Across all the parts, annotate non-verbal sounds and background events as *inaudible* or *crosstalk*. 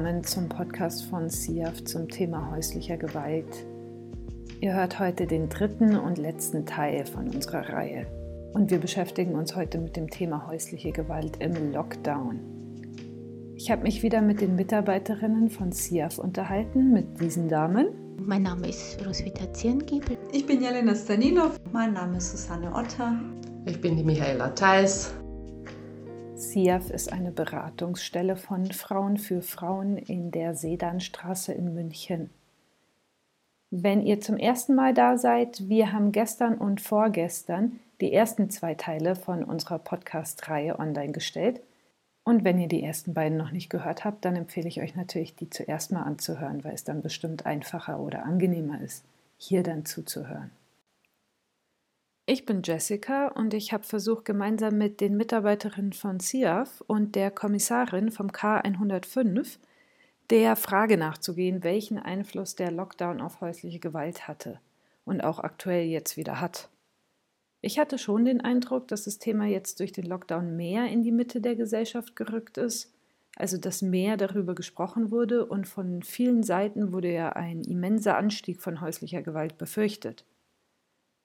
Willkommen zum Podcast von SIAF zum Thema häuslicher Gewalt. Ihr hört heute den dritten und letzten Teil von unserer Reihe. Und wir beschäftigen uns heute mit dem Thema häusliche Gewalt im Lockdown. Ich habe mich wieder mit den Mitarbeiterinnen von SIAF unterhalten, mit diesen Damen. Mein Name ist Roswitha Ziengiebel. Ich bin Jelena Staninov. Mein Name ist Susanne Otter. Ich bin die Michaela Theis. SIAF ist eine Beratungsstelle von Frauen für Frauen in der Sedanstraße in München. Wenn ihr zum ersten Mal da seid, wir haben gestern und vorgestern die ersten zwei Teile von unserer Podcast-Reihe online gestellt. Und wenn ihr die ersten beiden noch nicht gehört habt, dann empfehle ich euch natürlich, die zuerst mal anzuhören, weil es dann bestimmt einfacher oder angenehmer ist, hier dann zuzuhören. Ich bin Jessica und ich habe versucht, gemeinsam mit den Mitarbeiterinnen von CIAF und der Kommissarin vom K105 der Frage nachzugehen, welchen Einfluss der Lockdown auf häusliche Gewalt hatte und auch aktuell jetzt wieder hat. Ich hatte schon den Eindruck, dass das Thema jetzt durch den Lockdown mehr in die Mitte der Gesellschaft gerückt ist, also dass mehr darüber gesprochen wurde und von vielen Seiten wurde ja ein immenser Anstieg von häuslicher Gewalt befürchtet.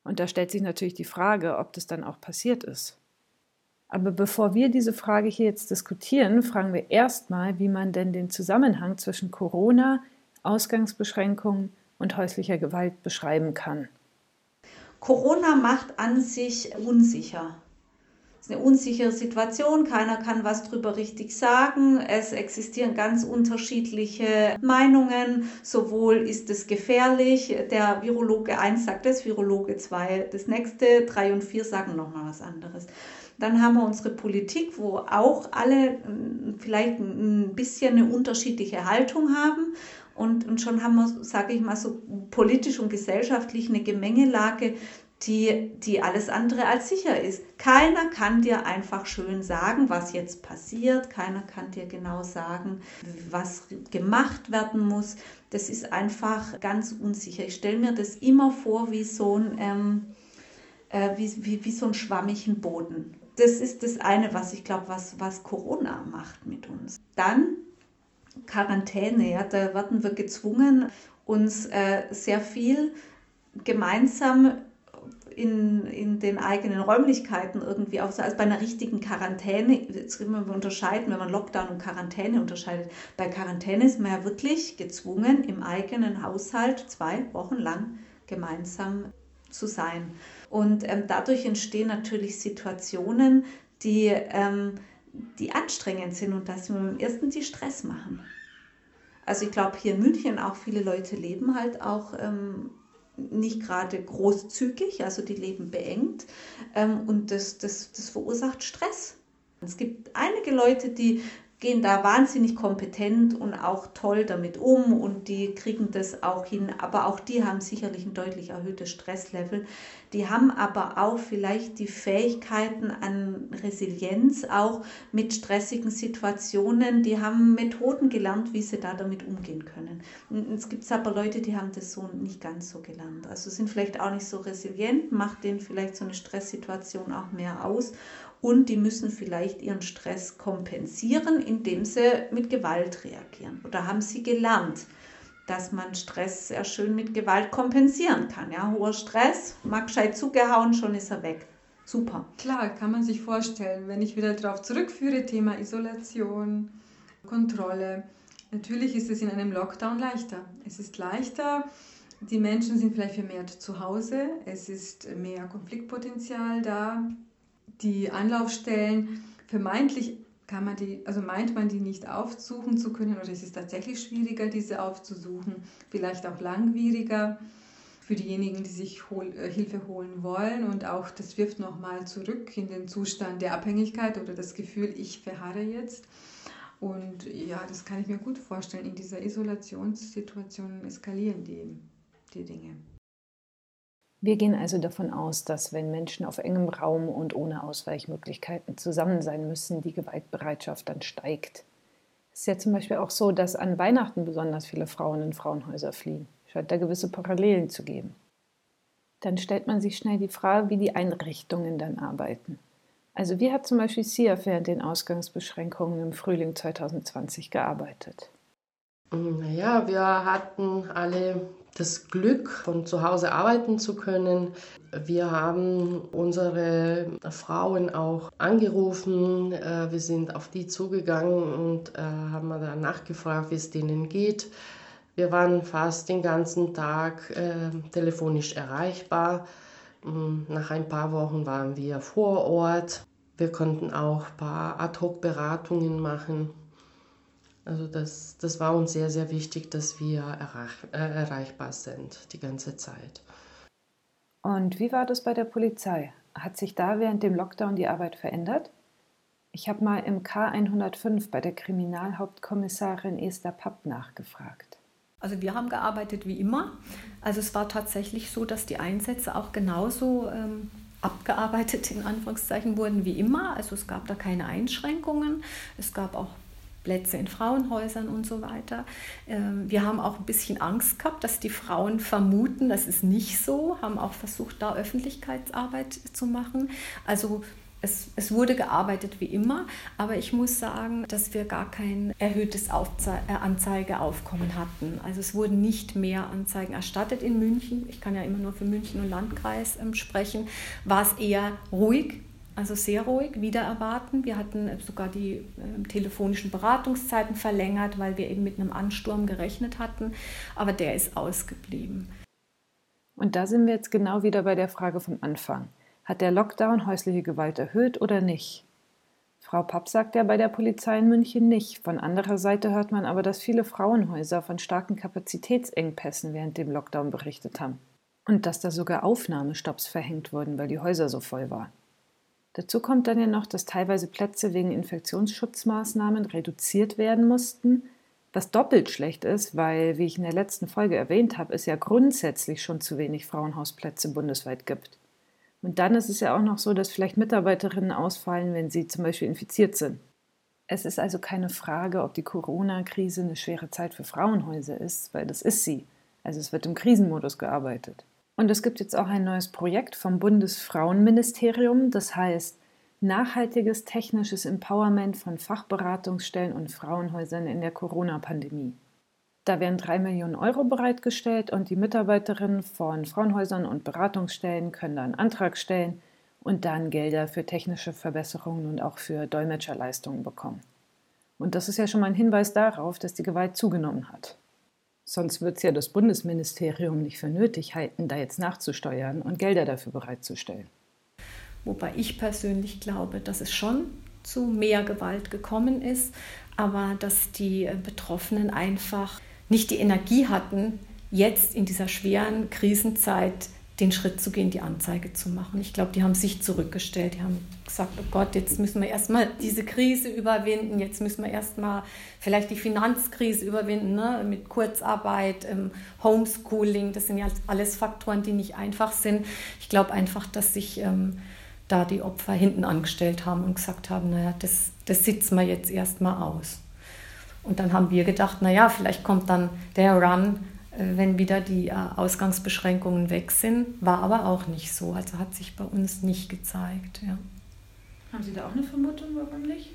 Und da stellt sich natürlich die Frage, ob das dann auch passiert ist. Aber bevor wir diese Frage hier jetzt diskutieren, fragen wir erstmal, wie man denn den Zusammenhang zwischen Corona, Ausgangsbeschränkungen und häuslicher Gewalt beschreiben kann. Corona macht an sich unsicher ist eine unsichere Situation, keiner kann was drüber richtig sagen. Es existieren ganz unterschiedliche Meinungen. Sowohl ist es gefährlich, der Virologe 1 sagt das, Virologe 2 das nächste, 3 und 4 sagen nochmal was anderes. Dann haben wir unsere Politik, wo auch alle hm, vielleicht ein bisschen eine unterschiedliche Haltung haben. Und, und schon haben wir, sage ich mal, so politisch und gesellschaftlich eine Gemengelage, die, die alles andere als sicher ist. Keiner kann dir einfach schön sagen, was jetzt passiert. Keiner kann dir genau sagen, was gemacht werden muss. Das ist einfach ganz unsicher. Ich stelle mir das immer vor wie so ein, ähm, äh, wie, wie, wie so einen schwammigen Boden. Das ist das eine, was ich glaube, was, was Corona macht mit uns. Dann Quarantäne, ja, da werden wir gezwungen, uns äh, sehr viel gemeinsam in, in den eigenen Räumlichkeiten irgendwie auch so, als bei einer richtigen Quarantäne, jetzt können wir unterscheiden, wenn man Lockdown und Quarantäne unterscheidet. Bei Quarantäne ist man ja wirklich gezwungen, im eigenen Haushalt zwei Wochen lang gemeinsam zu sein. Und ähm, dadurch entstehen natürlich Situationen, die, ähm, die anstrengend sind und dass wir beim ersten die Stress machen. Also ich glaube, hier in München auch viele Leute leben halt auch ähm, nicht gerade großzügig, also die leben beengt ähm, und das, das, das verursacht Stress. Es gibt einige Leute, die gehen da wahnsinnig kompetent und auch toll damit um und die kriegen das auch hin. Aber auch die haben sicherlich ein deutlich erhöhtes Stresslevel. Die haben aber auch vielleicht die Fähigkeiten an Resilienz auch mit stressigen Situationen. Die haben Methoden gelernt, wie sie da damit umgehen können. Und es gibt aber Leute, die haben das so nicht ganz so gelernt. Also sind vielleicht auch nicht so resilient, macht denen vielleicht so eine Stresssituation auch mehr aus und die müssen vielleicht ihren Stress kompensieren, indem sie mit Gewalt reagieren. Oder haben sie gelernt, dass man Stress sehr schön mit Gewalt kompensieren kann. Ja, hoher Stress, mag gescheit zugehauen, schon ist er weg. Super. Klar, kann man sich vorstellen, wenn ich wieder darauf zurückführe, Thema Isolation, Kontrolle. Natürlich ist es in einem Lockdown leichter. Es ist leichter, die Menschen sind vielleicht vermehrt zu Hause, es ist mehr Konfliktpotenzial da, die Anlaufstellen vermeintlich kann man die, also meint man die nicht aufsuchen zu können oder ist es tatsächlich schwieriger, diese aufzusuchen, vielleicht auch langwieriger für diejenigen, die sich hol, äh, Hilfe holen wollen und auch das wirft nochmal zurück in den Zustand der Abhängigkeit oder das Gefühl, ich verharre jetzt. Und ja, das kann ich mir gut vorstellen. In dieser Isolationssituation eskalieren die, die Dinge. Wir gehen also davon aus, dass wenn Menschen auf engem Raum und ohne Ausweichmöglichkeiten zusammen sein müssen, die Gewaltbereitschaft dann steigt. Es ist ja zum Beispiel auch so, dass an Weihnachten besonders viele Frauen in Frauenhäuser fliehen. Scheint da gewisse Parallelen zu geben. Dann stellt man sich schnell die Frage, wie die Einrichtungen dann arbeiten. Also wie hat zum Beispiel SIAF während den Ausgangsbeschränkungen im Frühling 2020 gearbeitet? Naja, wir hatten alle das Glück, von zu Hause arbeiten zu können. Wir haben unsere Frauen auch angerufen. Äh, wir sind auf die zugegangen und äh, haben dann nachgefragt, wie es denen geht. Wir waren fast den ganzen Tag äh, telefonisch erreichbar. Mm, nach ein paar Wochen waren wir vor Ort. Wir konnten auch ein paar Ad-Hoc-Beratungen machen. Also das, das war uns sehr, sehr wichtig, dass wir erreich, äh, erreichbar sind die ganze Zeit. Und wie war das bei der Polizei? Hat sich da während dem Lockdown die Arbeit verändert? Ich habe mal im K105 bei der Kriminalhauptkommissarin Esther Papp nachgefragt. Also wir haben gearbeitet wie immer. Also es war tatsächlich so, dass die Einsätze auch genauso ähm, abgearbeitet in Anführungszeichen wurden wie immer. Also es gab da keine Einschränkungen. Es gab auch Plätze in Frauenhäusern und so weiter. Ähm, wir haben auch ein bisschen Angst gehabt, dass die Frauen vermuten, das ist nicht so, haben auch versucht, da Öffentlichkeitsarbeit zu machen. Also es, es, wurde gearbeitet wie immer, aber ich muss sagen, dass wir gar kein erhöhtes Aufze äh, Anzeigeaufkommen hatten. Also es wurden nicht mehr Anzeigen erstattet in München. Ich kann ja immer nur für München und Landkreis ähm, sprechen. War es eher ruhig also sehr ruhig, wieder erwarten. Wir hatten sogar die äh, telefonischen Beratungszeiten verlängert, weil wir eben mit einem Ansturm gerechnet hatten, aber der ist ausgeblieben. Und da sind wir jetzt genau wieder bei der Frage vom Anfang. Hat der Lockdown häusliche Gewalt erhöht oder nicht? Frau Papp sagt ja bei der Polizei in München nicht. Von anderer Seite hört man aber, dass viele Frauenhäuser von starken Kapazitätsengpässen während dem Lockdown berichtet haben. Und dass da sogar Aufnahmestopps verhängt wurden, weil die Häuser so voll waren. Dazu kommt dann ja noch, dass teilweise Plätze wegen Infektionsschutzmaßnahmen reduziert werden mussten, was doppelt schlecht ist, weil, wie ich in der letzten Folge erwähnt habe, es ja grundsätzlich schon zu wenig Frauenhausplätze bundesweit gibt. Und dann ist es ja auch noch so, dass vielleicht Mitarbeiterinnen ausfallen, wenn sie zum Beispiel infiziert sind. Es ist also keine Frage, ob die Corona-Krise eine schwere Zeit für Frauenhäuser ist, weil das ist sie. Also es wird im Krisenmodus gearbeitet. Und es gibt jetzt auch ein neues Projekt vom Bundesfrauenministerium, das heißt Nachhaltiges technisches Empowerment von Fachberatungsstellen und Frauenhäusern in der Corona-Pandemie. Da werden drei Millionen Euro bereitgestellt und die Mitarbeiterinnen von Frauenhäusern und Beratungsstellen können da einen Antrag stellen und dann Gelder für technische Verbesserungen und auch für Dolmetscherleistungen bekommen. Und das ist ja schon mal ein Hinweis darauf, dass die Gewalt zugenommen hat. Sonst wird es ja das Bundesministerium nicht für nötig halten, da jetzt nachzusteuern und Gelder dafür bereitzustellen. Wobei ich persönlich glaube, dass es schon zu mehr Gewalt gekommen ist, aber dass die Betroffenen einfach nicht die Energie hatten, jetzt in dieser schweren Krisenzeit den Schritt zu gehen, die Anzeige zu machen. Ich glaube, die haben sich zurückgestellt. Die haben gesagt, oh Gott, jetzt müssen wir erstmal diese Krise überwinden, jetzt müssen wir erstmal vielleicht die Finanzkrise überwinden, ne? mit Kurzarbeit, ähm, Homeschooling. Das sind ja alles Faktoren, die nicht einfach sind. Ich glaube einfach, dass sich ähm, da die Opfer hinten angestellt haben und gesagt haben, naja, das, das sitzen wir jetzt erstmal aus. Und dann haben wir gedacht, naja, vielleicht kommt dann der Run wenn wieder die äh, Ausgangsbeschränkungen weg sind. War aber auch nicht so. Also hat sich bei uns nicht gezeigt. Ja. Haben Sie da auch eine Vermutung, warum nicht?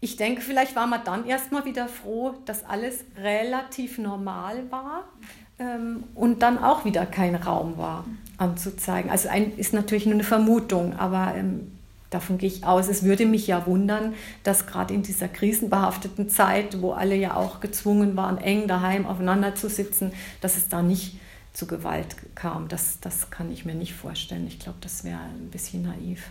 Ich denke, vielleicht war man dann erstmal wieder froh, dass alles relativ normal war ähm, und dann auch wieder kein Raum war anzuzeigen. Also ein, ist natürlich nur eine Vermutung, aber ähm, davon gehe ich aus. Es würde mich ja wundern, dass gerade in dieser krisenbehafteten Zeit, wo alle ja auch gezwungen waren, eng daheim aufeinander zu sitzen, dass es da nicht zu Gewalt kam. Das, das kann ich mir nicht vorstellen. Ich glaube, das wäre ein bisschen naiv.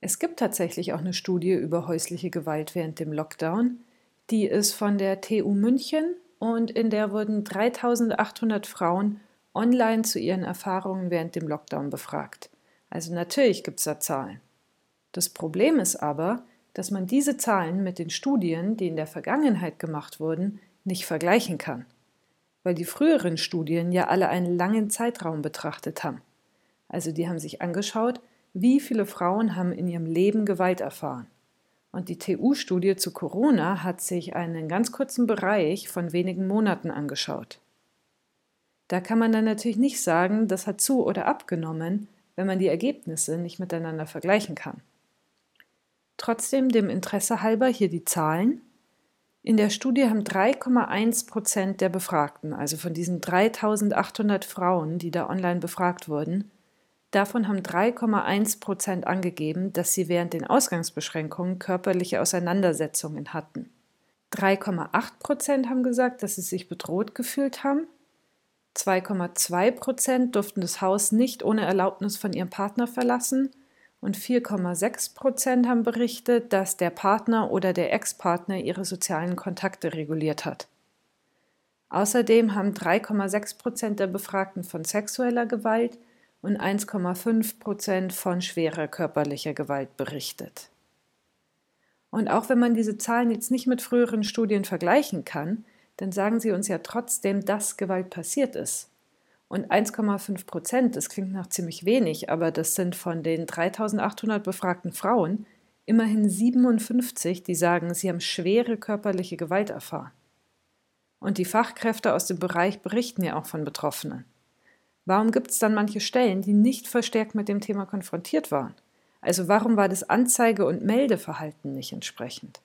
Es gibt tatsächlich auch eine Studie über häusliche Gewalt während dem Lockdown. Die ist von der TU München und in der wurden 3800 Frauen online zu ihren Erfahrungen während dem Lockdown befragt. Also natürlich gibt es da Zahlen. Das Problem ist aber, dass man diese Zahlen mit den Studien, die in der Vergangenheit gemacht wurden, nicht vergleichen kann, weil die früheren Studien ja alle einen langen Zeitraum betrachtet haben. Also die haben sich angeschaut, wie viele Frauen haben in ihrem Leben Gewalt erfahren. Und die TU-Studie zu Corona hat sich einen ganz kurzen Bereich von wenigen Monaten angeschaut. Da kann man dann natürlich nicht sagen, das hat zu oder abgenommen, wenn man die Ergebnisse nicht miteinander vergleichen kann. Trotzdem dem Interesse halber hier die Zahlen. In der Studie haben 3,1 Prozent der Befragten, also von diesen 3800 Frauen, die da online befragt wurden, davon haben 3,1 Prozent angegeben, dass sie während den Ausgangsbeschränkungen körperliche Auseinandersetzungen hatten. 3,8 Prozent haben gesagt, dass sie sich bedroht gefühlt haben. 2,2 Prozent durften das Haus nicht ohne Erlaubnis von ihrem Partner verlassen und 4,6 Prozent haben berichtet, dass der Partner oder der Ex-Partner ihre sozialen Kontakte reguliert hat. Außerdem haben 3,6 Prozent der Befragten von sexueller Gewalt und 1,5 Prozent von schwerer körperlicher Gewalt berichtet. Und auch wenn man diese Zahlen jetzt nicht mit früheren Studien vergleichen kann, dann sagen sie uns ja trotzdem, dass Gewalt passiert ist. Und 1,5 Prozent, das klingt nach ziemlich wenig, aber das sind von den 3800 befragten Frauen immerhin 57, die sagen, sie haben schwere körperliche Gewalt erfahren. Und die Fachkräfte aus dem Bereich berichten ja auch von Betroffenen. Warum gibt es dann manche Stellen, die nicht verstärkt mit dem Thema konfrontiert waren? Also warum war das Anzeige- und Meldeverhalten nicht entsprechend?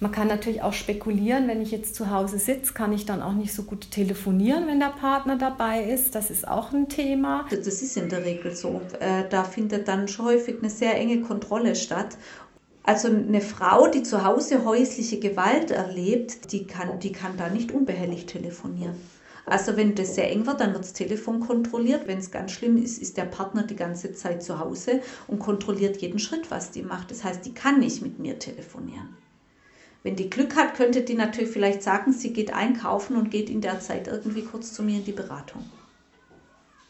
Man kann natürlich auch spekulieren, wenn ich jetzt zu Hause sitze, kann ich dann auch nicht so gut telefonieren, wenn der Partner dabei ist. Das ist auch ein Thema. Das ist in der Regel so. Äh, da findet dann schon häufig eine sehr enge Kontrolle statt. Also eine Frau, die zu Hause häusliche Gewalt erlebt, die kann, die kann da nicht unbehelligt telefonieren. Also wenn das sehr eng wird, dann wird das Telefon kontrolliert. Wenn es ganz schlimm ist, ist der Partner die ganze Zeit zu Hause und kontrolliert jeden Schritt, was die macht. Das heißt, die kann nicht mit mir telefonieren. Wenn die Glück hat, könnte die natürlich vielleicht sagen, sie geht einkaufen und geht in der Zeit irgendwie kurz zu mir in die Beratung.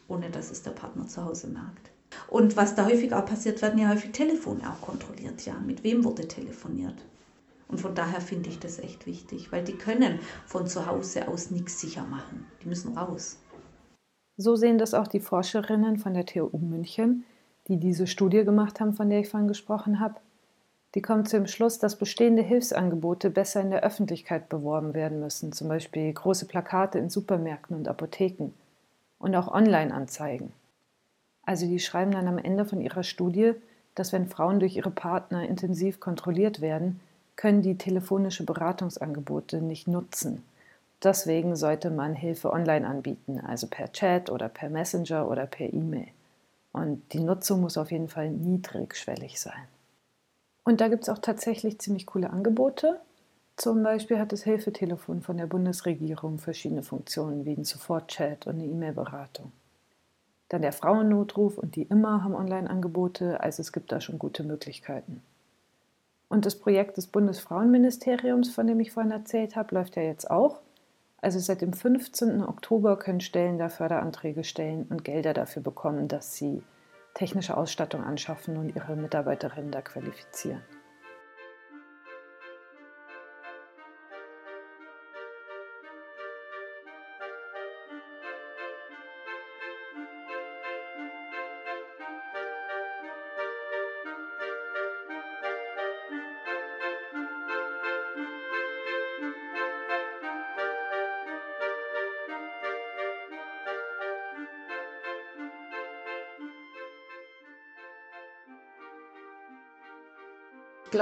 Ohne dass es der Partner zu Hause merkt. Und was da häufig auch passiert, werden ja häufig Telefone auch kontrolliert. Ja, mit wem wurde telefoniert? Und von daher finde ich das echt wichtig, weil die können von zu Hause aus nichts sicher machen. Die müssen raus. So sehen das auch die Forscherinnen von der TU München, die diese Studie gemacht haben, von der ich vorhin gesprochen habe. Die kommt zum Schluss, dass bestehende Hilfsangebote besser in der Öffentlichkeit beworben werden müssen, zum Beispiel große Plakate in Supermärkten und Apotheken und auch Online-Anzeigen. Also die schreiben dann am Ende von ihrer Studie, dass wenn Frauen durch ihre Partner intensiv kontrolliert werden, können die telefonische Beratungsangebote nicht nutzen. Deswegen sollte man Hilfe online anbieten, also per Chat oder per Messenger oder per E-Mail. Und die Nutzung muss auf jeden Fall niedrigschwellig sein. Und da gibt es auch tatsächlich ziemlich coole Angebote. Zum Beispiel hat das Hilfetelefon von der Bundesregierung verschiedene Funktionen wie ein Sofortchat und eine E-Mail-Beratung. Dann der Frauennotruf und die Immer haben Online-Angebote, also es gibt da schon gute Möglichkeiten. Und das Projekt des Bundesfrauenministeriums, von dem ich vorhin erzählt habe, läuft ja jetzt auch. Also seit dem 15. Oktober können Stellen da Förderanträge stellen und Gelder dafür bekommen, dass sie technische Ausstattung anschaffen und ihre Mitarbeiterinnen da qualifizieren.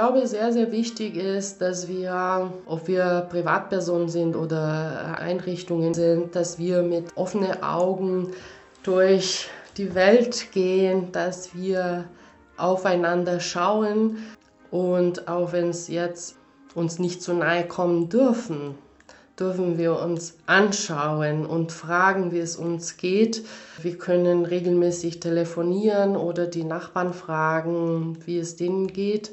Glaube, sehr, sehr wichtig ist, dass wir, ob wir Privatpersonen sind oder Einrichtungen sind, dass wir mit offenen Augen durch die Welt gehen, dass wir aufeinander schauen und auch wenn es jetzt uns nicht zu nahe kommen dürfen, dürfen wir uns anschauen und fragen, wie es uns geht. Wir können regelmäßig telefonieren oder die Nachbarn fragen, wie es denen geht.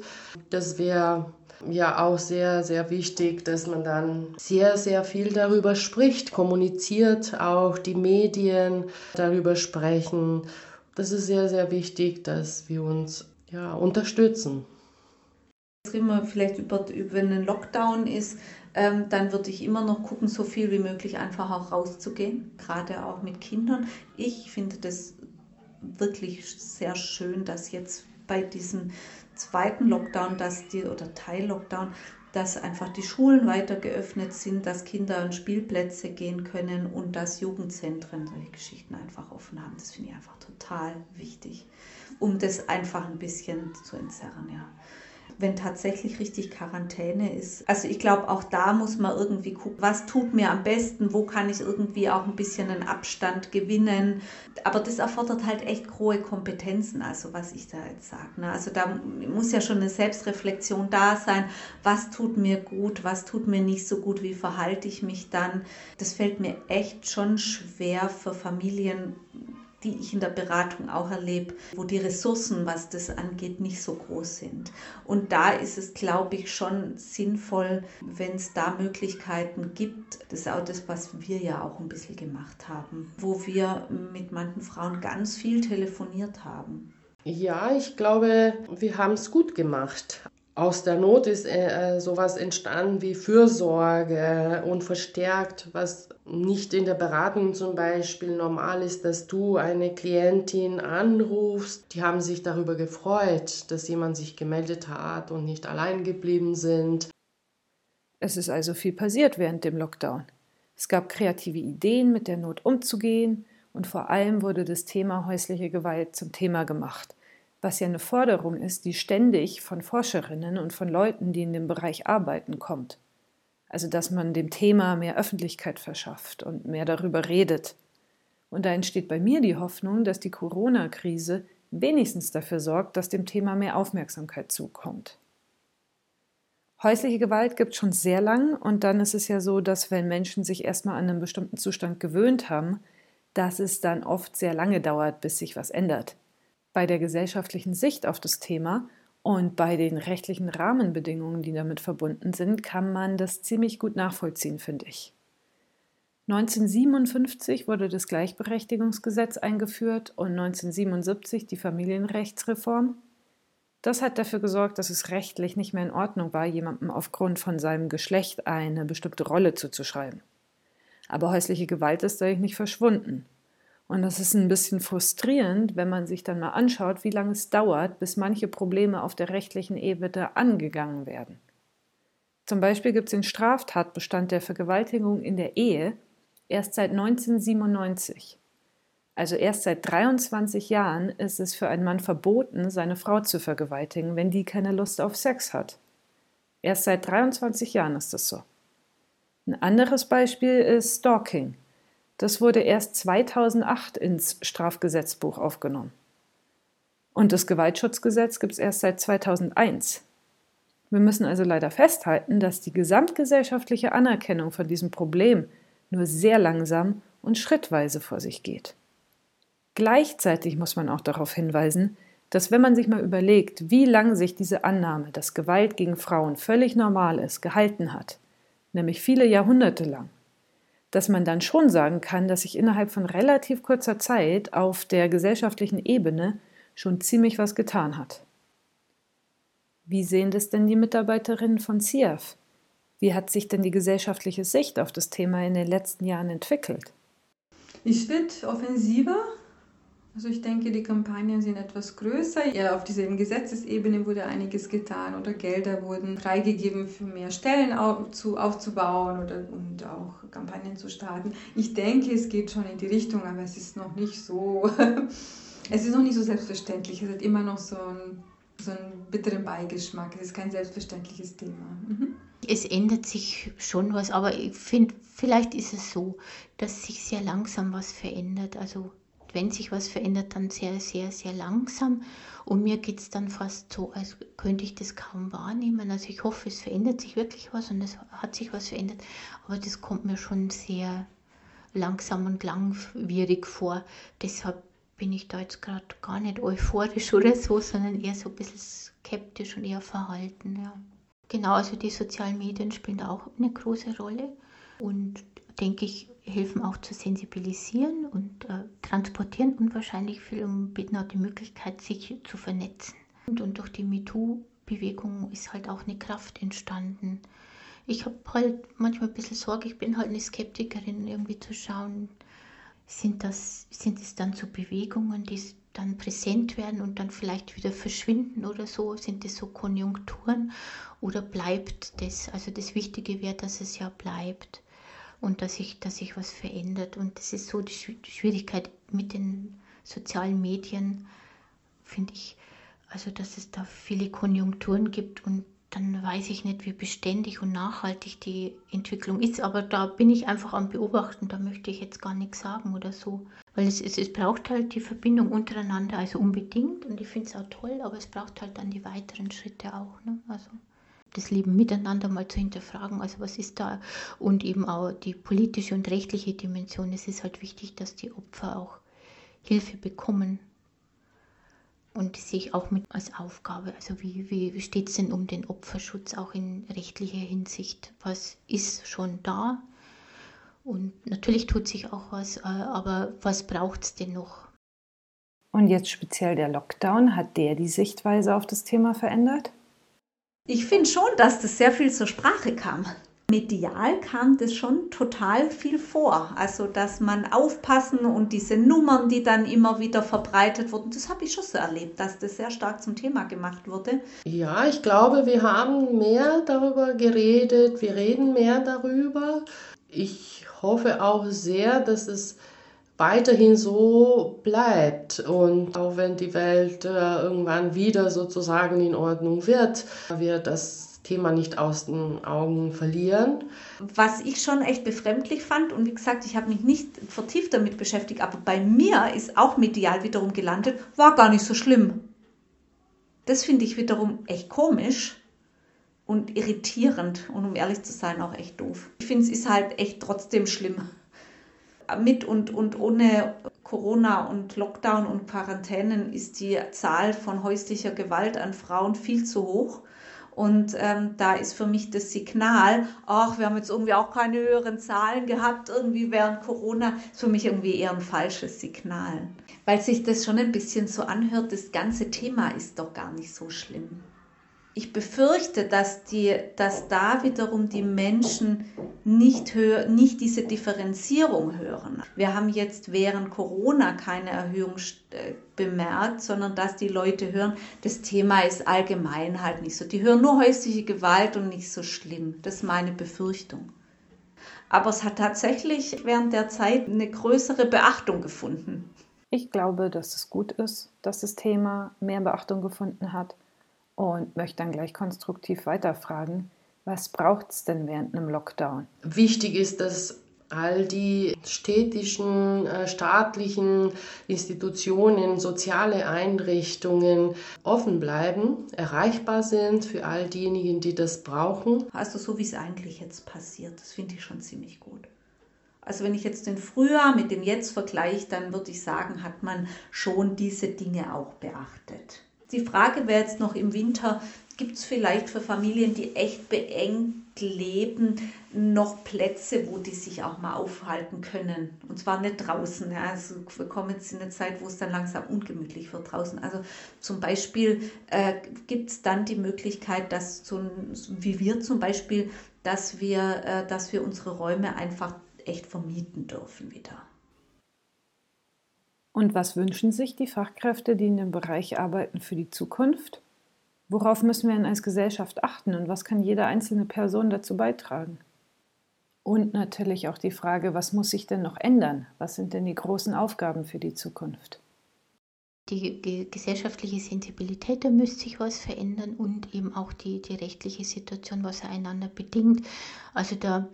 Das wäre ja auch sehr, sehr wichtig, dass man dann sehr, sehr viel darüber spricht, kommuniziert, auch die Medien darüber sprechen. Das ist sehr, sehr wichtig, dass wir uns ja, unterstützen. Wenn man vielleicht über, über einen Lockdown ist, ähm, dann würde ich immer noch gucken, so viel wie möglich einfach auch rauszugehen, gerade auch mit Kindern. Ich finde das wirklich sehr schön, dass jetzt bei diesem zweiten Lockdown, dass die oder Teil-Lockdown, dass einfach die Schulen weiter geöffnet sind, dass Kinder an Spielplätze gehen können und dass Jugendzentren solche Geschichten einfach offen haben. Das finde ich einfach total wichtig, um das einfach ein bisschen zu entzerren, ja. Wenn tatsächlich richtig Quarantäne ist. Also ich glaube, auch da muss man irgendwie gucken, was tut mir am besten, wo kann ich irgendwie auch ein bisschen einen Abstand gewinnen. Aber das erfordert halt echt hohe Kompetenzen, also was ich da jetzt sage. Ne? Also da muss ja schon eine Selbstreflexion da sein, was tut mir gut, was tut mir nicht so gut, wie verhalte ich mich dann. Das fällt mir echt schon schwer für Familien die ich in der Beratung auch erlebe, wo die Ressourcen, was das angeht, nicht so groß sind. Und da ist es, glaube ich, schon sinnvoll, wenn es da Möglichkeiten gibt. Das ist auch das, was wir ja auch ein bisschen gemacht haben, wo wir mit manchen Frauen ganz viel telefoniert haben. Ja, ich glaube, wir haben es gut gemacht aus der Not ist äh, sowas entstanden wie Fürsorge und verstärkt, was nicht in der Beratung zum Beispiel normal ist, dass du eine Klientin anrufst. Die haben sich darüber gefreut, dass jemand sich gemeldet hat und nicht allein geblieben sind. Es ist also viel passiert während dem Lockdown. Es gab kreative Ideen, mit der Not umzugehen und vor allem wurde das Thema häusliche Gewalt zum Thema gemacht was ja eine Forderung ist, die ständig von Forscherinnen und von Leuten, die in dem Bereich arbeiten, kommt. Also dass man dem Thema mehr Öffentlichkeit verschafft und mehr darüber redet. Und da entsteht bei mir die Hoffnung, dass die Corona-Krise wenigstens dafür sorgt, dass dem Thema mehr Aufmerksamkeit zukommt. Häusliche Gewalt gibt es schon sehr lang und dann ist es ja so, dass wenn Menschen sich erstmal an einen bestimmten Zustand gewöhnt haben, dass es dann oft sehr lange dauert, bis sich was ändert bei der gesellschaftlichen Sicht auf das Thema und bei den rechtlichen Rahmenbedingungen, die damit verbunden sind, kann man das ziemlich gut nachvollziehen, finde ich. 1957 wurde das Gleichberechtigungsgesetz eingeführt und 1977 die Familienrechtsreform. Das hat dafür gesorgt, dass es rechtlich nicht mehr in Ordnung war, jemandem aufgrund von seinem Geschlecht eine bestimmte Rolle zuzuschreiben. Aber häusliche Gewalt ist dadurch nicht verschwunden. Und das ist ein bisschen frustrierend, wenn man sich dann mal anschaut, wie lange es dauert, bis manche Probleme auf der rechtlichen Ebene angegangen werden. Zum Beispiel gibt es den Straftatbestand der Vergewaltigung in der Ehe erst seit 1997. Also erst seit 23 Jahren ist es für einen Mann verboten, seine Frau zu vergewaltigen, wenn die keine Lust auf Sex hat. Erst seit 23 Jahren ist das so. Ein anderes Beispiel ist Stalking. Das wurde erst 2008 ins Strafgesetzbuch aufgenommen. Und das Gewaltschutzgesetz gibt es erst seit 2001. Wir müssen also leider festhalten, dass die gesamtgesellschaftliche Anerkennung von diesem Problem nur sehr langsam und schrittweise vor sich geht. Gleichzeitig muss man auch darauf hinweisen, dass wenn man sich mal überlegt, wie lange sich diese Annahme, dass Gewalt gegen Frauen völlig normal ist, gehalten hat, nämlich viele Jahrhunderte lang, dass man dann schon sagen kann, dass sich innerhalb von relativ kurzer Zeit auf der gesellschaftlichen Ebene schon ziemlich was getan hat. Wie sehen das denn die Mitarbeiterinnen von CIAF? Wie hat sich denn die gesellschaftliche Sicht auf das Thema in den letzten Jahren entwickelt? Ich wird offensiver also ich denke, die Kampagnen sind etwas größer. Ja, auf dieser Gesetzesebene wurde einiges getan oder Gelder wurden freigegeben, für mehr Stellen aufzubauen oder, und auch Kampagnen zu starten. Ich denke, es geht schon in die Richtung, aber es ist noch nicht so, *laughs* es ist noch nicht so selbstverständlich. Es hat immer noch so einen, so einen bitteren Beigeschmack. Es ist kein selbstverständliches Thema. Mhm. Es ändert sich schon was, aber ich finde, vielleicht ist es so, dass sich sehr langsam was verändert. Also wenn sich was verändert, dann sehr, sehr, sehr langsam. Und mir geht es dann fast so, als könnte ich das kaum wahrnehmen. Also ich hoffe, es verändert sich wirklich was und es hat sich was verändert. Aber das kommt mir schon sehr langsam und langwierig vor. Deshalb bin ich da jetzt gerade gar nicht euphorisch *laughs* oder so, sondern eher so ein bisschen skeptisch und eher verhalten. Ja. Genau, also die sozialen Medien spielen da auch eine große Rolle. Und denke ich, helfen auch zu sensibilisieren und äh, transportieren und wahrscheinlich vielen bieten auch die Möglichkeit, sich zu vernetzen. Und, und durch die MeToo-Bewegung ist halt auch eine Kraft entstanden. Ich habe halt manchmal ein bisschen Sorge, ich bin halt eine Skeptikerin, irgendwie zu schauen, sind, das, sind es dann so Bewegungen, die dann präsent werden und dann vielleicht wieder verschwinden oder so? Sind das so Konjunkturen oder bleibt das? Also das Wichtige wäre, dass es ja bleibt und dass sich, dass sich was verändert. Und das ist so die Schwierigkeit mit den sozialen Medien, finde ich. Also dass es da viele Konjunkturen gibt und dann weiß ich nicht, wie beständig und nachhaltig die Entwicklung ist. Aber da bin ich einfach am Beobachten, da möchte ich jetzt gar nichts sagen oder so. Weil es, es, es braucht halt die Verbindung untereinander, also unbedingt. Und ich finde es auch toll, aber es braucht halt dann die weiteren Schritte auch. Ne? Also das Leben miteinander mal zu hinterfragen, also was ist da und eben auch die politische und rechtliche Dimension. Es ist halt wichtig, dass die Opfer auch Hilfe bekommen und sehe ich auch mit als Aufgabe. Also wie, wie, wie steht es denn um den Opferschutz auch in rechtlicher Hinsicht? Was ist schon da? Und natürlich tut sich auch was, äh, aber was braucht es denn noch? Und jetzt speziell der Lockdown, hat der die Sichtweise auf das Thema verändert? Ich finde schon, dass das sehr viel zur Sprache kam medial kam das schon total viel vor. Also, dass man aufpassen und diese Nummern, die dann immer wieder verbreitet wurden, das habe ich schon so erlebt, dass das sehr stark zum Thema gemacht wurde. Ja, ich glaube, wir haben mehr darüber geredet, wir reden mehr darüber. Ich hoffe auch sehr, dass es weiterhin so bleibt und auch wenn die Welt äh, irgendwann wieder sozusagen in Ordnung wird, wird das Thema nicht aus den Augen verlieren. Was ich schon echt befremdlich fand, und wie gesagt, ich habe mich nicht vertieft damit beschäftigt, aber bei mir ist auch medial wiederum gelandet, war gar nicht so schlimm. Das finde ich wiederum echt komisch und irritierend und um ehrlich zu sein auch echt doof. Ich finde, es ist halt echt trotzdem schlimm. Mit und, und ohne Corona und Lockdown und Quarantänen ist die Zahl von häuslicher Gewalt an Frauen viel zu hoch. Und ähm, da ist für mich das Signal, ach, wir haben jetzt irgendwie auch keine höheren Zahlen gehabt, irgendwie während Corona, ist für mich irgendwie eher ein falsches Signal. Weil sich das schon ein bisschen so anhört, das ganze Thema ist doch gar nicht so schlimm. Ich befürchte, dass, die, dass da wiederum die Menschen nicht, hör, nicht diese Differenzierung hören. Wir haben jetzt während Corona keine Erhöhung äh, bemerkt, sondern dass die Leute hören, das Thema ist allgemein halt nicht so. Die hören nur häusliche Gewalt und nicht so schlimm. Das ist meine Befürchtung. Aber es hat tatsächlich während der Zeit eine größere Beachtung gefunden. Ich glaube, dass es gut ist, dass das Thema mehr Beachtung gefunden hat und möchte dann gleich konstruktiv weiterfragen, was braucht es denn während einem Lockdown? Wichtig ist, dass all die städtischen, äh, staatlichen Institutionen, soziale Einrichtungen offen bleiben, erreichbar sind für all diejenigen, die das brauchen. Also so wie es eigentlich jetzt passiert, das finde ich schon ziemlich gut. Also wenn ich jetzt den Frühjahr mit dem Jetzt vergleiche, dann würde ich sagen, hat man schon diese Dinge auch beachtet. Die Frage wäre jetzt noch im Winter, gibt es vielleicht für Familien, die echt beengt leben, noch Plätze, wo die sich auch mal aufhalten können. Und zwar nicht draußen. Ja. Also wir kommen jetzt in eine Zeit, wo es dann langsam ungemütlich wird draußen. Also zum Beispiel äh, gibt es dann die Möglichkeit, dass so wie wir zum Beispiel, dass wir, äh, dass wir unsere Räume einfach echt vermieten dürfen wieder. Und was wünschen sich die Fachkräfte, die in dem Bereich arbeiten, für die Zukunft? Worauf müssen wir denn als Gesellschaft achten und was kann jede einzelne Person dazu beitragen? Und natürlich auch die Frage, was muss sich denn noch ändern? Was sind denn die großen Aufgaben für die Zukunft? Die, gesellschaftliche Sensibilität, da müsste sich was verändern und eben auch die, die rechtliche Situation, was einander bedingt. Also da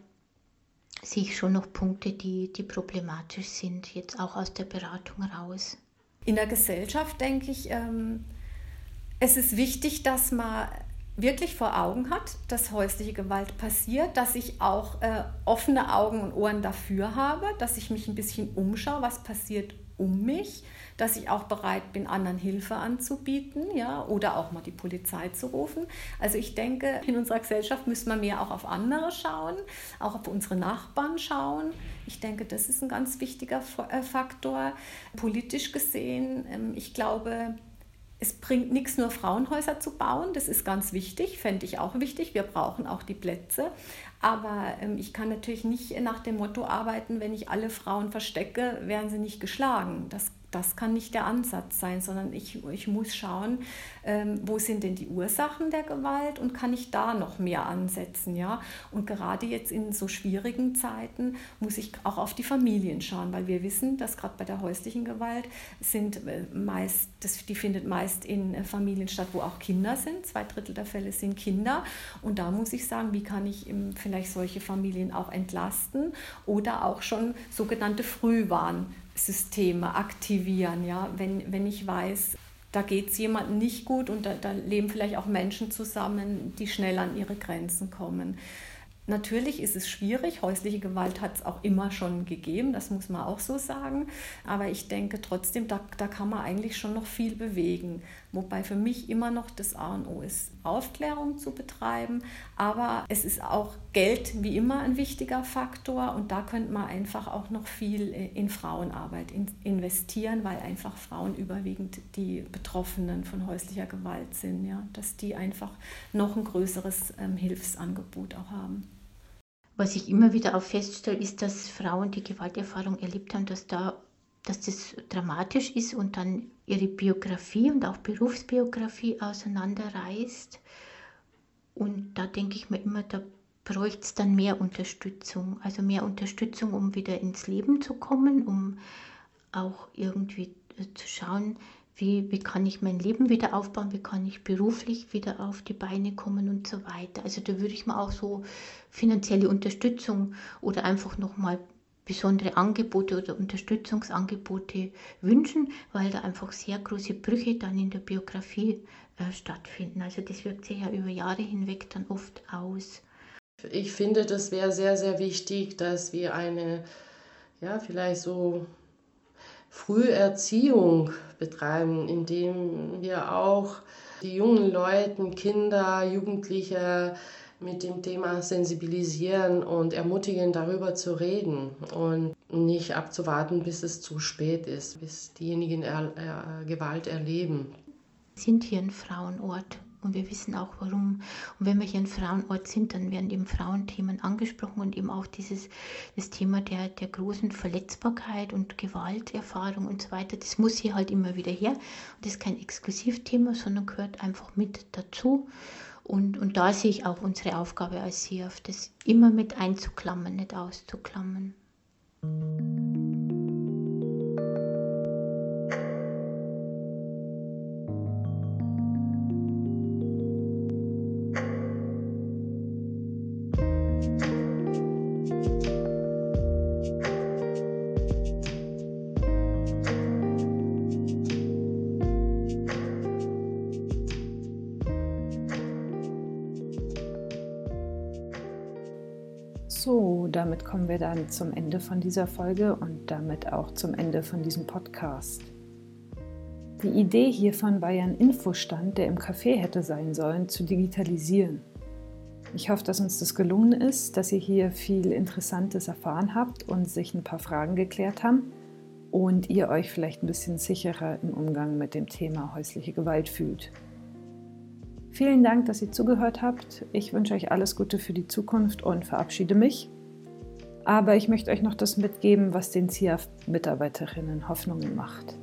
sehe ich schon noch Punkte, die, die problematisch sind, jetzt auch aus der Beratung raus. In der Gesellschaft denke ich, ähm, es ist wichtig, dass man wirklich vor Augen hat, dass häusliche Gewalt passiert, dass ich auch äh, offene Augen und Ohren dafür habe, dass ich mich ein bisschen umschaue, was passiert um mich, dass ich auch bereit bin, anderen Hilfe anzubieten, ja, oder auch mal die Polizei zu rufen. Also ich denke, in unserer Gesellschaft müssen wir mehr auch auf andere schauen, auch auf unsere Nachbarn schauen. Ich denke, das ist ein ganz wichtiger äh, Faktor. Politisch gesehen, ähm, ich glaube, es bringt nichts, nur Frauenhäuser zu bauen. Das ist ganz wichtig, fände ich auch wichtig. Wir brauchen auch die Plätze. Aber ähm, ich kann natürlich nicht nach dem Motto arbeiten, wenn ich alle Frauen verstecke, werden sie nicht geschlagen. Das das kann nicht der Ansatz sein, sondern ich, ich muss schauen, ähm, wo sind denn die Ursachen der Gewalt und kann ich da noch mehr ansetzen. Ja? Und gerade jetzt in so schwierigen Zeiten muss ich auch auf die Familien schauen, weil wir wissen, dass gerade bei der häuslichen Gewalt sind äh, meist, das, die findet meist in äh, Familien statt, wo auch Kinder sind. Zwei Drittel der Fälle sind Kinder. Und da muss ich sagen, wie kann ich vielleicht solche Familien auch entlasten oder auch schon sogenannte Frühwarnsysteme aktivieren. Ja? Wenn, wenn ich weiß, da geht es jemandem nicht gut und da, da leben vielleicht auch Menschen zusammen, die schnell an ihre Grenzen kommen. Natürlich ist es schwierig. Häusliche Gewalt hat es auch immer schon gegeben, das muss man auch so sagen. Aber ich denke trotzdem, da, da kann man eigentlich schon noch viel bewegen. Wobei für mich immer noch das A und O ist, Aufklärung zu betreiben. Aber es ist auch Geld wie immer ein wichtiger Faktor. Und da könnte man einfach auch noch viel in Frauenarbeit investieren, weil einfach Frauen überwiegend die Betroffenen von häuslicher Gewalt sind. Ja? Dass die einfach noch ein größeres ähm, Hilfsangebot auch haben. Was ich immer wieder auch feststelle, ist, dass Frauen, die Gewalterfahrung erlebt haben, dass, da, dass das dramatisch ist und dann ihre Biografie und auch Berufsbiografie auseinanderreißt. Und da denke ich mir immer, da bräuchte es dann mehr Unterstützung. Also mehr Unterstützung, um wieder ins Leben zu kommen, um auch irgendwie zu schauen, wie, wie kann ich mein Leben wieder aufbauen, wie kann ich beruflich wieder auf die Beine kommen und so weiter. Also da würde ich mir auch so finanzielle Unterstützung oder einfach nochmal besondere Angebote oder Unterstützungsangebote wünschen, weil da einfach sehr große Brüche dann in der Biografie äh, stattfinden. Also das wirkt sich ja über Jahre hinweg dann oft aus. Ich finde, das wäre sehr, sehr wichtig, dass wir eine, ja, vielleicht so Früherziehung betreiben, indem wir auch die jungen Leute, Kinder, Jugendliche mit dem Thema sensibilisieren und ermutigen, darüber zu reden und nicht abzuwarten, bis es zu spät ist, bis diejenigen er, er, Gewalt erleben. Wir sind hier ein Frauenort und wir wissen auch warum. Und wenn wir hier ein Frauenort sind, dann werden eben Frauenthemen angesprochen und eben auch dieses das Thema der, der großen Verletzbarkeit und Gewalterfahrung und so weiter. Das muss hier halt immer wieder her. Und das ist kein Exklusivthema, sondern gehört einfach mit dazu. Und, und da sehe ich auch unsere Aufgabe als CIAF, das immer mit einzuklammern, nicht auszuklammern. Damit kommen wir dann zum Ende von dieser Folge und damit auch zum Ende von diesem Podcast. Die Idee hiervon war ja ein Infostand, der im Café hätte sein sollen, zu digitalisieren. Ich hoffe, dass uns das gelungen ist, dass ihr hier viel Interessantes erfahren habt und sich ein paar Fragen geklärt haben und ihr euch vielleicht ein bisschen sicherer im Umgang mit dem Thema häusliche Gewalt fühlt. Vielen Dank, dass ihr zugehört habt. Ich wünsche euch alles Gute für die Zukunft und verabschiede mich. Aber ich möchte euch noch das mitgeben, was den CIAF-Mitarbeiterinnen Hoffnungen macht.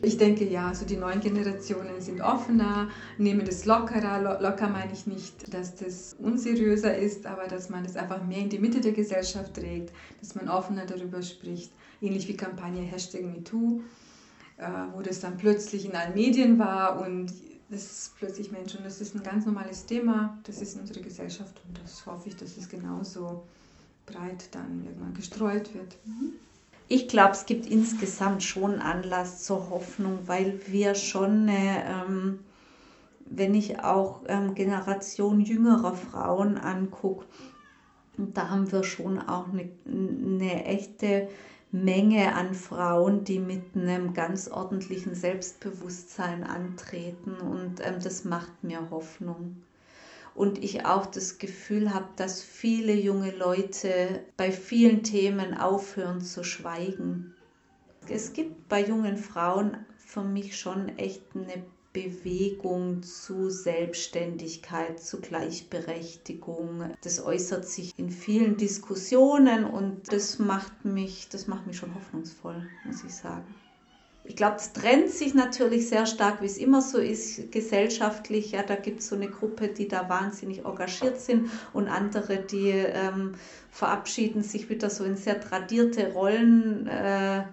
Ich denke ja, so die neuen Generationen sind offener, nehmen das lockerer. Locker meine ich nicht, dass das unseriöser ist, aber dass man das einfach mehr in die Mitte der Gesellschaft trägt, dass man offener darüber spricht. Ähnlich wie Kampagne Hashtag MeToo, äh, wo das dann plötzlich in allen Medien war und das ist plötzlich Mensch und das ist ein ganz normales Thema, das ist in unserer Gesellschaft und das hoffe ich, dass es genauso breit dann irgendwann gestreut wird. Mhm. Ich glaube, es gibt insgesamt schon Anlass zur Hoffnung, weil wir schon, ähm, wenn ich auch ähm, Generation jüngerer Frauen angucke, da haben wir schon auch eine, eine echte Menge an Frauen, die mit einem ganz ordentlichen Selbstbewusstsein antreten und ähm, das macht mir Hoffnung. Und ich auch das Gefühl habe, dass viele junge Leute bei vielen Themen aufhören zu schweigen. Es gibt bei jungen Frauen für mich schon echt eine Bewegung zu Selbstständigkeit, zu Gleichberechtigung. Das äußert sich in vielen Diskussionen und das macht mich, das macht mich schon hoffnungsvoll, muss ich sagen. Ich glaube, es trennt sich natürlich sehr stark, wie es immer so ist, gesellschaftlich. Ja, da gibt es so eine Gruppe, die da wahnsinnig engagiert sind und andere, die ähm, verabschieden sich wieder so in sehr tradierte Rollen. Äh,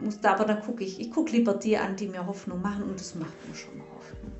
muss da, aber dann gucke ich, ich gucke lieber die an, die mir Hoffnung machen und das macht mir schon Hoffnung.